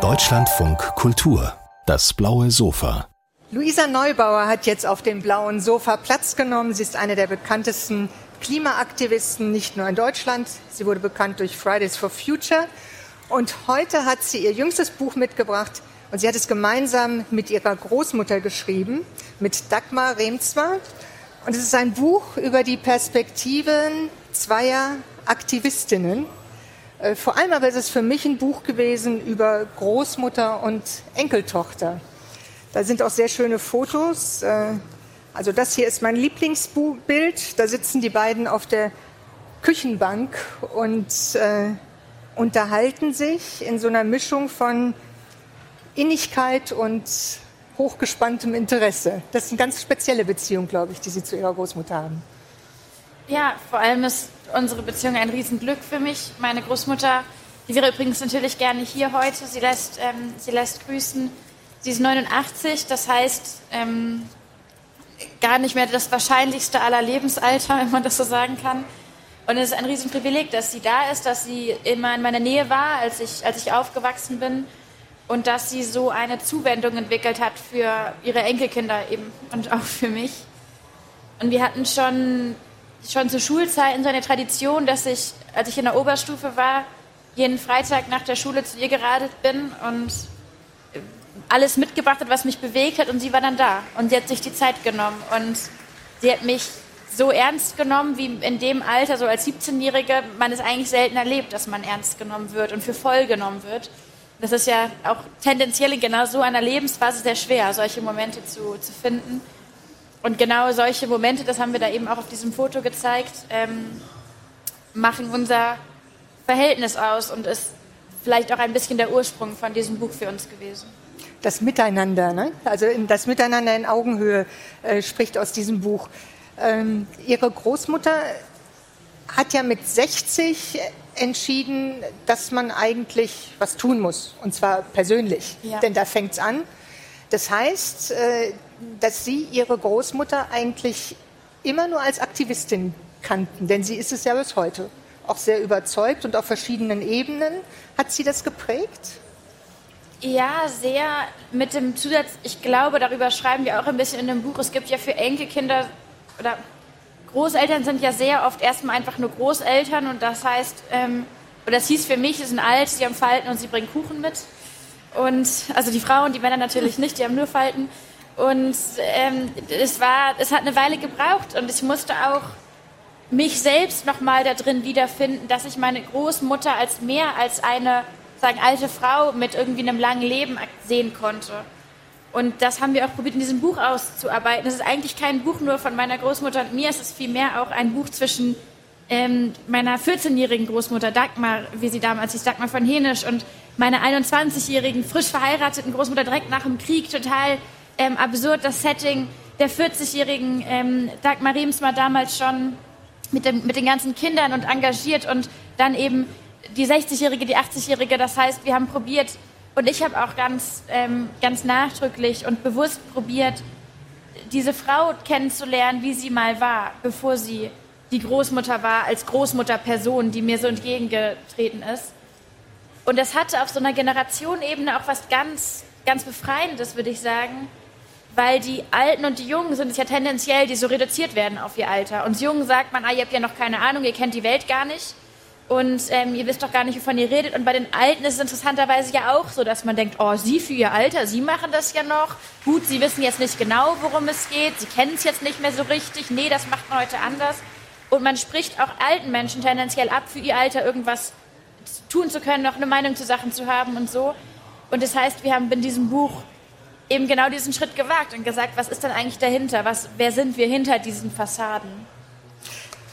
Deutschlandfunk Kultur, das blaue Sofa. Luisa Neubauer hat jetzt auf dem blauen Sofa Platz genommen. Sie ist eine der bekanntesten Klimaaktivisten, nicht nur in Deutschland. Sie wurde bekannt durch Fridays for Future. Und heute hat sie ihr jüngstes Buch mitgebracht. Und sie hat es gemeinsam mit ihrer Großmutter geschrieben, mit Dagmar Remzwa. Und es ist ein Buch über die Perspektiven zweier Aktivistinnen. Äh, vor allem aber ist es für mich ein Buch gewesen über Großmutter und Enkeltochter. Da sind auch sehr schöne Fotos. Äh, also das hier ist mein Lieblingsbild. Da sitzen die beiden auf der Küchenbank und äh, unterhalten sich in so einer Mischung von Innigkeit und hochgespanntem Interesse. Das ist eine ganz spezielle Beziehung, glaube ich, die Sie zu Ihrer Großmutter haben. Ja, vor allem ist unsere Beziehung ein Riesenglück für mich. Meine Großmutter, die wäre übrigens natürlich gerne hier heute. Sie lässt, ähm, sie lässt grüßen. Sie ist 89, das heißt ähm, gar nicht mehr das wahrscheinlichste aller Lebensalter, wenn man das so sagen kann. Und es ist ein Riesenprivileg, dass sie da ist, dass sie immer in meiner Nähe war, als ich, als ich aufgewachsen bin und dass sie so eine Zuwendung entwickelt hat für ihre Enkelkinder eben und auch für mich. Und wir hatten schon, schon zu Schulzeiten so eine Tradition, dass ich, als ich in der Oberstufe war, jeden Freitag nach der Schule zu ihr geradelt bin und alles mitgebracht hat, was mich bewegt hat und sie war dann da und sie hat sich die Zeit genommen und sie hat mich so ernst genommen wie in dem Alter, so als 17-Jährige, man es eigentlich selten erlebt, dass man ernst genommen wird und für voll genommen wird. Das ist ja auch tendenziell in genau so einer Lebensphase sehr schwer, solche Momente zu, zu finden. Und genau solche Momente, das haben wir da eben auch auf diesem Foto gezeigt, ähm, machen unser Verhältnis aus und ist vielleicht auch ein bisschen der Ursprung von diesem Buch für uns gewesen das Miteinander, ne? also das Miteinander in Augenhöhe äh, spricht aus diesem Buch. Ähm, ihre Großmutter hat ja mit 60 entschieden, dass man eigentlich was tun muss, und zwar persönlich, ja. denn da fängt es an. Das heißt, äh, dass Sie Ihre Großmutter eigentlich immer nur als Aktivistin kannten, denn sie ist es ja bis heute. Auch sehr überzeugt und auf verschiedenen Ebenen. Hat sie das geprägt? Ja, sehr mit dem Zusatz, ich glaube, darüber schreiben wir auch ein bisschen in dem Buch. Es gibt ja für Enkelkinder oder Großeltern sind ja sehr oft erstmal einfach nur Großeltern und das heißt, ähm, oder das hieß für mich, sie sind alt, sie haben Falten und sie bringen Kuchen mit. Und also die Frauen, die Männer natürlich nicht, die haben nur Falten. Und ähm, es war, es hat eine Weile gebraucht und ich musste auch mich selbst nochmal da drin wiederfinden, dass ich meine Großmutter als mehr als eine sagen, alte Frau mit irgendwie einem langen Leben sehen konnte. Und das haben wir auch probiert in diesem Buch auszuarbeiten. Es ist eigentlich kein Buch nur von meiner Großmutter und mir, es ist vielmehr auch ein Buch zwischen ähm, meiner 14-jährigen Großmutter Dagmar, wie sie damals hieß, Dagmar von Henisch, und meiner 21-jährigen, frisch verheirateten Großmutter direkt nach dem Krieg. Total ähm, absurd das Setting der 40-jährigen ähm, Dagmar Riemsma damals schon mit, dem, mit den ganzen Kindern und engagiert und dann eben die 60-Jährige, die 80-Jährige. Das heißt, wir haben probiert, und ich habe auch ganz, ähm, ganz nachdrücklich und bewusst probiert, diese Frau kennenzulernen, wie sie mal war, bevor sie die Großmutter war, als Großmutterperson, die mir so entgegengetreten ist. Und das hatte auf so einer Generationenebene auch was ganz, ganz Befreiendes, würde ich sagen, weil die Alten und die Jungen sind es ja tendenziell, die so reduziert werden auf ihr Alter. Und Jungen sagt man, ah, ihr habt ja noch keine Ahnung, ihr kennt die Welt gar nicht und ähm, ihr wisst doch gar nicht, wovon ihr redet. Und bei den Alten ist es interessanterweise ja auch so, dass man denkt, oh, sie für ihr Alter, sie machen das ja noch. Gut, sie wissen jetzt nicht genau, worum es geht, sie kennen es jetzt nicht mehr so richtig. Nee, das macht man heute anders. Und man spricht auch alten Menschen tendenziell ab, für ihr Alter irgendwas tun zu können, noch eine Meinung zu Sachen zu haben und so. Und das heißt, wir haben in diesem Buch eben genau diesen Schritt gewagt und gesagt, was ist denn eigentlich dahinter? Was, wer sind wir hinter diesen Fassaden?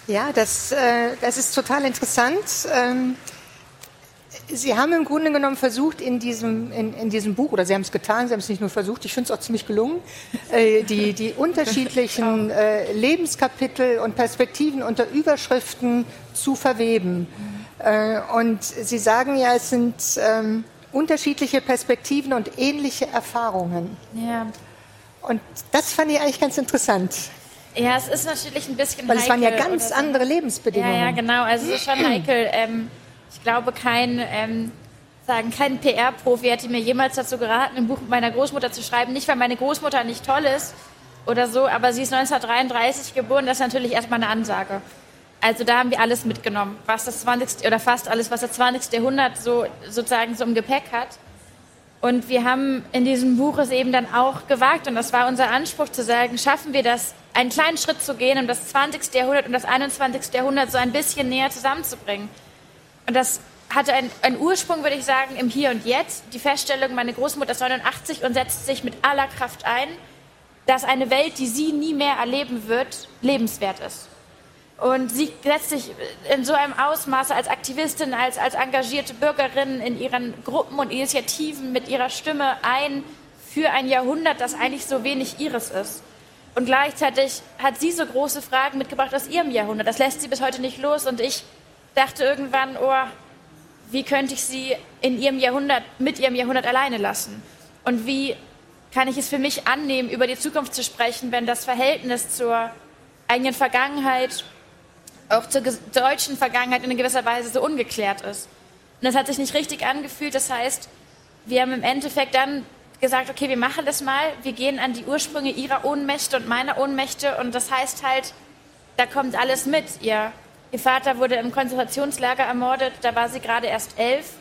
Ja, das, äh, das ist total interessant. Ähm, Sie haben im Grunde genommen versucht, in diesem, in, in diesem Buch, oder Sie haben es getan, Sie haben es nicht nur versucht, ich finde es auch ziemlich gelungen, äh, die, die unterschiedlichen äh, Lebenskapitel und Perspektiven unter Überschriften zu verweben. Äh, und Sie sagen ja, es sind ähm, unterschiedliche Perspektiven und ähnliche Erfahrungen. Ja. Und das fand ich eigentlich ganz interessant. Ja, es ist natürlich ein bisschen Weil es waren ja ganz so. andere Lebensbedingungen. Ja, ja, genau. Also es ist schon heikel. Ähm, Ich glaube, kein, ähm, sagen, kein PR-Profi hätte mir jemals dazu geraten, ein Buch mit meiner Großmutter zu schreiben. Nicht, weil meine Großmutter nicht toll ist oder so, aber sie ist 1933 geboren, das ist natürlich erstmal eine Ansage. Also da haben wir alles mitgenommen, was das 20. oder fast alles, was das 20. Jahrhundert so sozusagen so im Gepäck hat. Und wir haben in diesem Buch es eben dann auch gewagt, und das war unser Anspruch zu sagen, schaffen wir das, einen kleinen Schritt zu gehen, um das 20. Jahrhundert und das 21. Jahrhundert so ein bisschen näher zusammenzubringen. Und das hatte einen, einen Ursprung, würde ich sagen, im Hier und Jetzt. Die Feststellung, meine Großmutter ist 89 und setzt sich mit aller Kraft ein, dass eine Welt, die sie nie mehr erleben wird, lebenswert ist. Und sie setzt sich in so einem Ausmaße als Aktivistin, als, als engagierte Bürgerin in ihren Gruppen und Initiativen mit ihrer Stimme ein für ein Jahrhundert, das eigentlich so wenig ihres ist. Und gleichzeitig hat sie so große Fragen mitgebracht aus ihrem Jahrhundert. Das lässt sie bis heute nicht los. Und ich dachte irgendwann, oh, wie könnte ich sie in ihrem Jahrhundert, mit ihrem Jahrhundert alleine lassen? Und wie kann ich es für mich annehmen, über die Zukunft zu sprechen, wenn das Verhältnis zur eigenen Vergangenheit auch zur deutschen Vergangenheit in gewisser Weise so ungeklärt ist. Und das hat sich nicht richtig angefühlt. Das heißt, wir haben im Endeffekt dann gesagt, okay, wir machen das mal. Wir gehen an die Ursprünge ihrer Ohnmächte und meiner Ohnmächte. Und das heißt halt, da kommt alles mit. Ihr, ihr Vater wurde im Konzentrationslager ermordet. Da war sie gerade erst elf.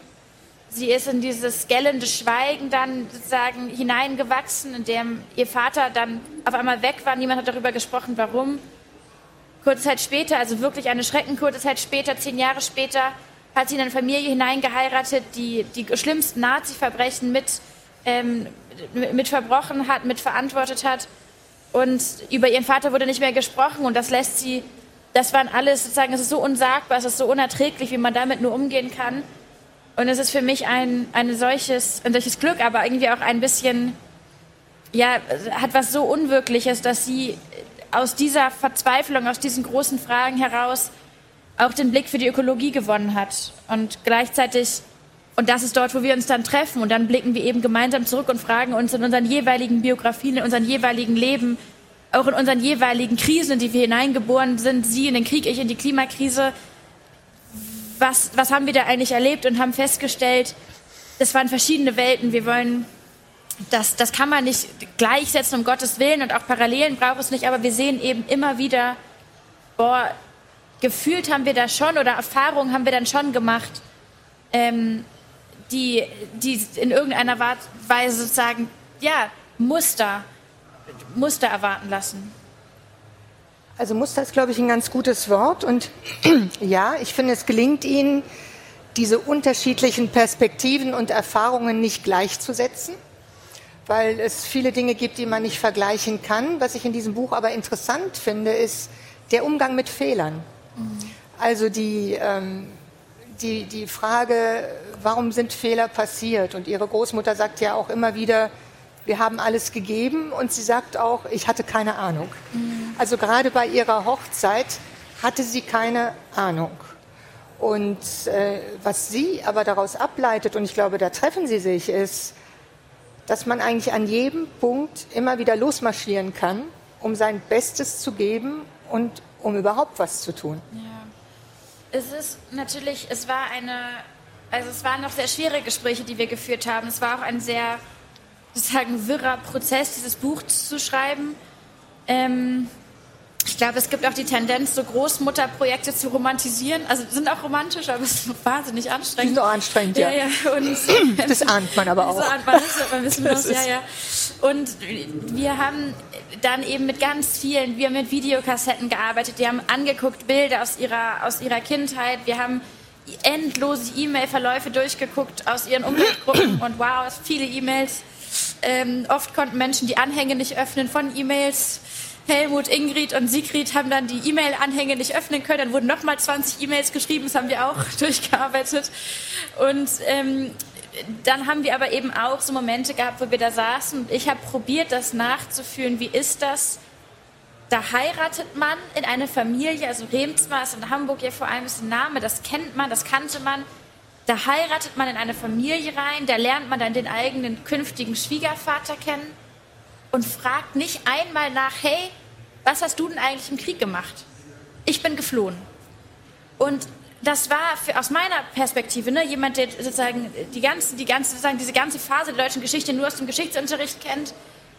Sie ist in dieses gellende Schweigen dann sozusagen hineingewachsen, in dem ihr Vater dann auf einmal weg war. Niemand hat darüber gesprochen, warum. Kurze Zeit später, also wirklich eine schreckenkurze Zeit später, zehn Jahre später, hat sie in eine Familie hineingeheiratet, die die schlimmsten Nazi-Verbrechen mit, ähm, mit verbrochen hat, mit verantwortet hat. Und über ihren Vater wurde nicht mehr gesprochen und das lässt sie, das waren alles sozusagen, es ist so unsagbar, es ist so unerträglich, wie man damit nur umgehen kann. Und es ist für mich ein, ein, solches, ein solches Glück, aber irgendwie auch ein bisschen, ja, hat was so Unwirkliches, dass sie aus dieser Verzweiflung, aus diesen großen Fragen heraus auch den Blick für die Ökologie gewonnen hat. Und gleichzeitig, und das ist dort, wo wir uns dann treffen, und dann blicken wir eben gemeinsam zurück und fragen uns in unseren jeweiligen Biografien, in unseren jeweiligen Leben, auch in unseren jeweiligen Krisen, in die wir hineingeboren sind, Sie in den Krieg, ich in die Klimakrise, was, was haben wir da eigentlich erlebt und haben festgestellt, das waren verschiedene Welten. Wir wollen das, das kann man nicht gleichsetzen, um Gottes Willen, und auch Parallelen braucht es nicht, aber wir sehen eben immer wieder, boah, gefühlt haben wir da schon oder Erfahrungen haben wir dann schon gemacht, ähm, die, die in irgendeiner Weise sozusagen, ja, Muster, Muster erwarten lassen. Also Muster ist, glaube ich, ein ganz gutes Wort. Und ja, ich finde, es gelingt Ihnen, diese unterschiedlichen Perspektiven und Erfahrungen nicht gleichzusetzen weil es viele Dinge gibt, die man nicht vergleichen kann. Was ich in diesem Buch aber interessant finde, ist der Umgang mit Fehlern. Mhm. Also die, ähm, die, die Frage, warum sind Fehler passiert? Und Ihre Großmutter sagt ja auch immer wieder, wir haben alles gegeben und sie sagt auch, ich hatte keine Ahnung. Mhm. Also gerade bei ihrer Hochzeit hatte sie keine Ahnung. Und äh, was sie aber daraus ableitet, und ich glaube, da treffen sie sich, ist, dass man eigentlich an jedem Punkt immer wieder losmarschieren kann, um sein Bestes zu geben und um überhaupt was zu tun. Ja. Es ist natürlich, es war eine, also es waren noch sehr schwere Gespräche, die wir geführt haben. Es war auch ein sehr, sozusagen, wirrer Prozess, dieses Buch zu schreiben. Ähm, ich glaube, es gibt auch die Tendenz, so Großmutterprojekte zu romantisieren. Also sind auch romantisch, aber es ist wahnsinnig anstrengend. Sind auch anstrengend, ja. ja, ja. Und, das ahnt man aber auch. Das ahnt man, das man wissen muss, ja, ja. Und wir haben dann eben mit ganz vielen, wir haben mit Videokassetten gearbeitet, die haben angeguckt Bilder aus ihrer, aus ihrer Kindheit, wir haben endlose E-Mail-Verläufe durchgeguckt aus ihren Umweltgruppen und wow, viele E-Mails. Ähm, oft konnten Menschen die Anhänge nicht öffnen von E-Mails. Helmut, Ingrid und Sigrid haben dann die E-Mail-Anhänge nicht öffnen können. Dann wurden nochmal 20 E-Mails geschrieben, das haben wir auch durchgearbeitet. Und ähm, dann haben wir aber eben auch so Momente gehabt, wo wir da saßen und ich habe probiert, das nachzuführen. Wie ist das? Da heiratet man in eine Familie, also Remsmar ist in Hamburg ja vor allem ist ein Name, das kennt man, das kannte man. Da heiratet man in eine Familie rein, da lernt man dann den eigenen künftigen Schwiegervater kennen und fragt nicht einmal nach, hey, was hast du denn eigentlich im Krieg gemacht? Ich bin geflohen. Und das war für, aus meiner Perspektive, ne, jemand, der sozusagen die ganze, die ganze, sozusagen diese ganze Phase der deutschen Geschichte nur aus dem Geschichtsunterricht kennt,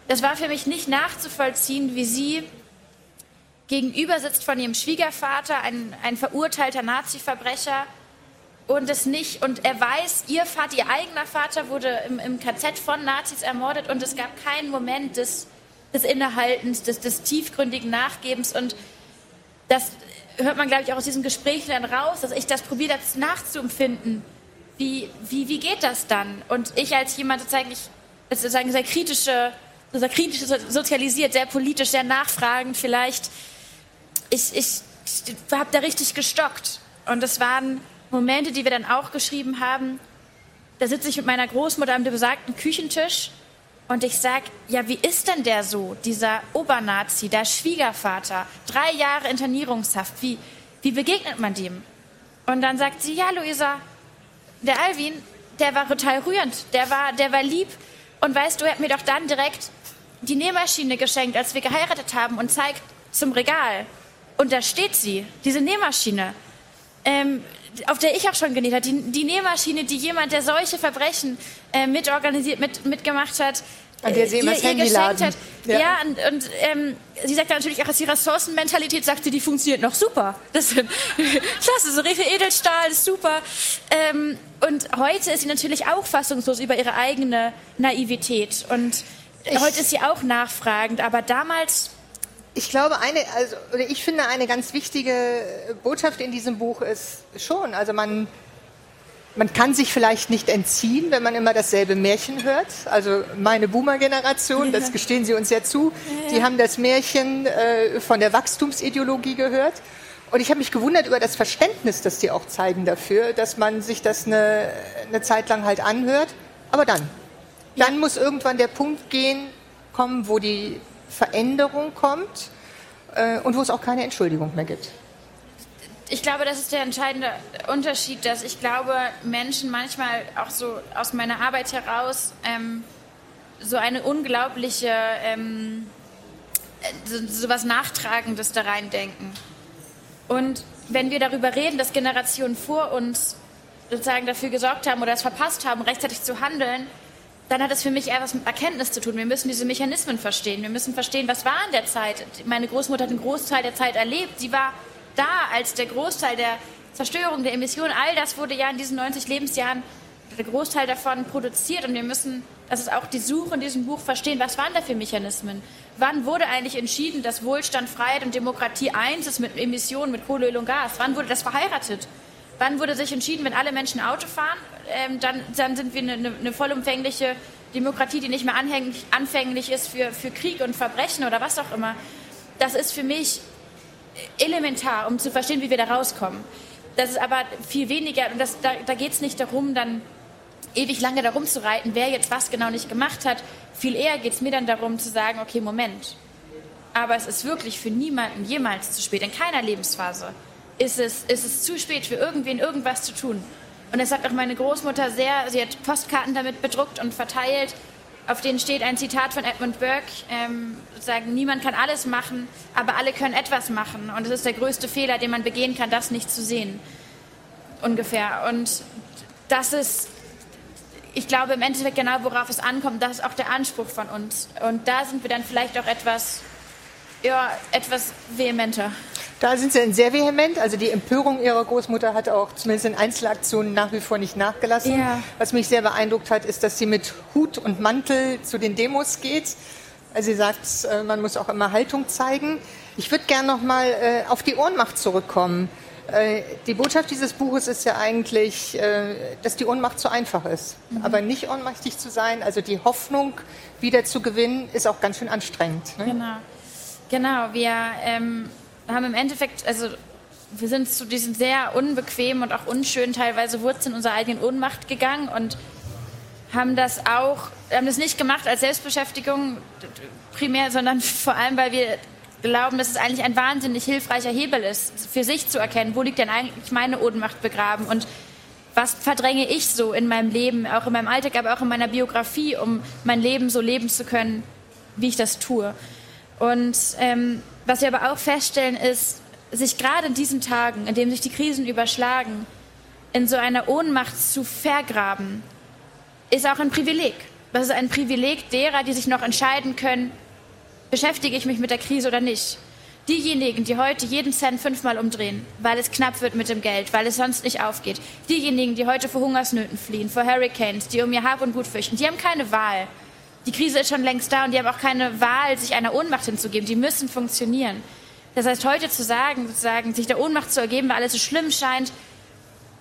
das war für mich nicht nachzuvollziehen, wie sie gegenüber sitzt von ihrem Schwiegervater, ein, ein verurteilter Nazi-Verbrecher, und es nicht, und er weiß, ihr Vater, ihr eigener Vater wurde im, im KZ von Nazis ermordet und es gab keinen Moment des, des Innehaltens, des, des tiefgründigen Nachgebens und das hört man, glaube ich, auch aus diesem Gespräch dann raus, dass ich das probiere, das nachzuempfinden. Wie, wie, wie geht das dann? Und ich als jemand sozusagen, ich, sozusagen sehr kritische, sehr kritisch sozialisiert, sehr politisch, sehr nachfragend vielleicht, ich, ich, ich habe da richtig gestockt. Und es waren Momente, die wir dann auch geschrieben haben. Da sitze ich mit meiner Großmutter am besagten Küchentisch und ich sage, ja, wie ist denn der so, dieser Obernazi, der Schwiegervater, drei Jahre Internierungshaft, wie, wie begegnet man dem? Und dann sagt sie, ja, Luisa, der Alvin, der war total rührend, der war, der war lieb. Und weißt du, er hat mir doch dann direkt die Nähmaschine geschenkt, als wir geheiratet haben und zeigt zum Regal. Und da steht sie, diese Nähmaschine. Ähm, auf der ich auch schon genäht habe, die, die Nähmaschine, die jemand, der solche Verbrechen äh, mitorganisiert, mit, mitgemacht hat, an der sie äh, immer ihr, ihr geschenkt hat. Ja, ja und, und ähm, sie sagt natürlich auch aus ihrer Ressourcenmentalität, sagt sie, die funktioniert noch super. Das ist klasse, so Refe Edelstahl ist super. Ähm, und heute ist sie natürlich auch fassungslos über ihre eigene Naivität. Und ich, heute ist sie auch nachfragend, aber damals ich glaube, eine, also, oder ich finde, eine ganz wichtige Botschaft in diesem Buch ist schon, also man, man kann sich vielleicht nicht entziehen, wenn man immer dasselbe Märchen hört. Also meine Boomer-Generation, das gestehen Sie uns ja zu, die haben das Märchen äh, von der Wachstumsideologie gehört. Und ich habe mich gewundert über das Verständnis, das die auch zeigen dafür, dass man sich das eine, eine Zeit lang halt anhört. Aber dann, dann ja. muss irgendwann der Punkt gehen, kommen, wo die Veränderung kommt äh, und wo es auch keine Entschuldigung mehr gibt. Ich glaube, das ist der entscheidende Unterschied, dass ich glaube, Menschen manchmal auch so aus meiner Arbeit heraus ähm, so eine unglaubliche, ähm, so, so was Nachtragendes da reindenken. Und wenn wir darüber reden, dass Generationen vor uns sozusagen dafür gesorgt haben oder es verpasst haben, rechtzeitig zu handeln, dann hat es für mich eher was mit Erkenntnis zu tun. Wir müssen diese Mechanismen verstehen. Wir müssen verstehen, was war in der Zeit. Meine Großmutter hat einen Großteil der Zeit erlebt. Sie war da, als der Großteil der Zerstörung, der Emissionen, all das wurde ja in diesen 90 Lebensjahren, der Großteil davon produziert. Und wir müssen, das ist auch die Suche in diesem Buch, verstehen, was waren da für Mechanismen? Wann wurde eigentlich entschieden, dass Wohlstand, Freiheit und Demokratie eins ist mit Emissionen, mit Kohle, Öl und Gas? Wann wurde das verheiratet? Wann wurde sich entschieden, wenn alle Menschen Auto fahren, ähm, dann, dann, sind wir eine, eine, vollumfängliche Demokratie, die nicht mehr anfänglich ist für, für Krieg und Verbrechen oder was auch immer. Das ist für mich elementar, um zu verstehen, wie wir da rauskommen. Das ist aber viel weniger, und das, da, da geht es nicht darum, dann ewig lange darum zu reiten, wer jetzt was genau nicht gemacht hat. Viel eher geht es mir dann darum zu sagen, okay, Moment. Aber es ist wirklich für niemanden jemals zu spät, in keiner Lebensphase ist es, ist es zu spät für irgendwen irgendwas zu tun. Und das hat auch meine Großmutter sehr, sie hat Postkarten damit bedruckt und verteilt, auf denen steht ein Zitat von Edmund Burke, ähm, sozusagen, niemand kann alles machen, aber alle können etwas machen. Und es ist der größte Fehler, den man begehen kann, das nicht zu sehen. Ungefähr. Und das ist, ich glaube, im Endeffekt genau, worauf es ankommt, das ist auch der Anspruch von uns. Und da sind wir dann vielleicht auch etwas, ja, etwas vehementer. Da sind Sie sehr vehement. Also die Empörung Ihrer Großmutter hat auch zumindest in Einzelaktionen nach wie vor nicht nachgelassen. Ja. Was mich sehr beeindruckt hat, ist, dass sie mit Hut und Mantel zu den Demos geht. Also sie sagt, äh, man muss auch immer Haltung zeigen. Ich würde gerne noch mal äh, auf die Ohnmacht zurückkommen. Äh, die Botschaft dieses Buches ist ja eigentlich, dass die Ohnmacht zu einfach ist. Mhm. Aber nicht ohnmächtig zu sein, also die Hoffnung wieder zu gewinnen, ist auch ganz schön anstrengend. Ne? Genau. Genau, wir ähm, haben im Endeffekt, also wir sind zu diesen sehr unbequemen und auch unschönen teilweise Wurzeln unserer eigenen Ohnmacht gegangen und haben das auch, haben das nicht gemacht als Selbstbeschäftigung primär, sondern vor allem, weil wir glauben, dass es eigentlich ein wahnsinnig hilfreicher Hebel ist, für sich zu erkennen, wo liegt denn eigentlich meine Ohnmacht begraben und was verdränge ich so in meinem Leben, auch in meinem Alltag, aber auch in meiner Biografie, um mein Leben so leben zu können, wie ich das tue. Und ähm, was wir aber auch feststellen ist, sich gerade in diesen Tagen, in denen sich die Krisen überschlagen, in so einer Ohnmacht zu vergraben, ist auch ein Privileg. Das ist ein Privileg derer, die sich noch entscheiden können, beschäftige ich mich mit der Krise oder nicht. Diejenigen, die heute jeden Cent fünfmal umdrehen, weil es knapp wird mit dem Geld, weil es sonst nicht aufgeht. Diejenigen, die heute vor Hungersnöten fliehen, vor Hurricanes, die um ihr Hab und Gut fürchten, die haben keine Wahl. Die Krise ist schon längst da und die haben auch keine Wahl, sich einer Ohnmacht hinzugeben. Die müssen funktionieren. Das heißt, heute zu sagen, sozusagen, sich der Ohnmacht zu ergeben, weil alles so schlimm scheint,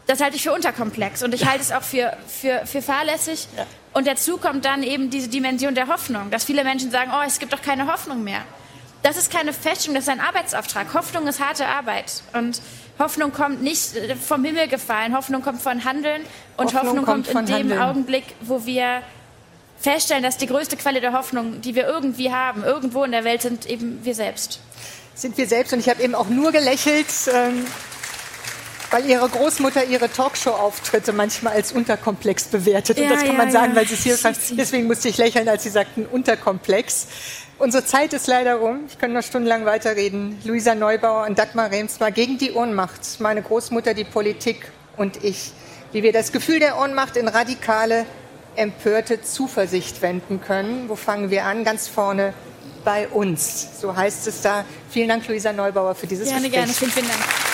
das halte ich für unterkomplex und ich halte es auch für, für, für fahrlässig. Ja. Und dazu kommt dann eben diese Dimension der Hoffnung, dass viele Menschen sagen, oh, es gibt doch keine Hoffnung mehr. Das ist keine Feststellung, das ist ein Arbeitsauftrag. Hoffnung ist harte Arbeit. Und Hoffnung kommt nicht vom Himmel gefallen, Hoffnung kommt von Handeln und Hoffnung, Hoffnung kommt, kommt in dem Handeln. Augenblick, wo wir feststellen, dass die größte Quelle der Hoffnung, die wir irgendwie haben, irgendwo in der Welt, sind eben wir selbst. Sind wir selbst. Und ich habe eben auch nur gelächelt. Ähm weil ihre Großmutter ihre Talkshow-Auftritte manchmal als unterkomplex bewertet. Ja, und das kann ja, man sagen, ja. weil sie es hier sagt. Deswegen musste ich lächeln, als sie sagten unterkomplex. Unsere Zeit ist leider rum. Ich könnte noch stundenlang weiterreden. Luisa Neubauer und Dagmar Remsmar gegen die Ohnmacht. Meine Großmutter, die Politik und ich. Wie wir das Gefühl der Ohnmacht in radikale, empörte Zuversicht wenden können. Wo fangen wir an? Ganz vorne bei uns. So heißt es da. Vielen Dank, Luisa Neubauer, für dieses gerne, Gespräch. Gerne, gerne. Vielen, vielen Dank.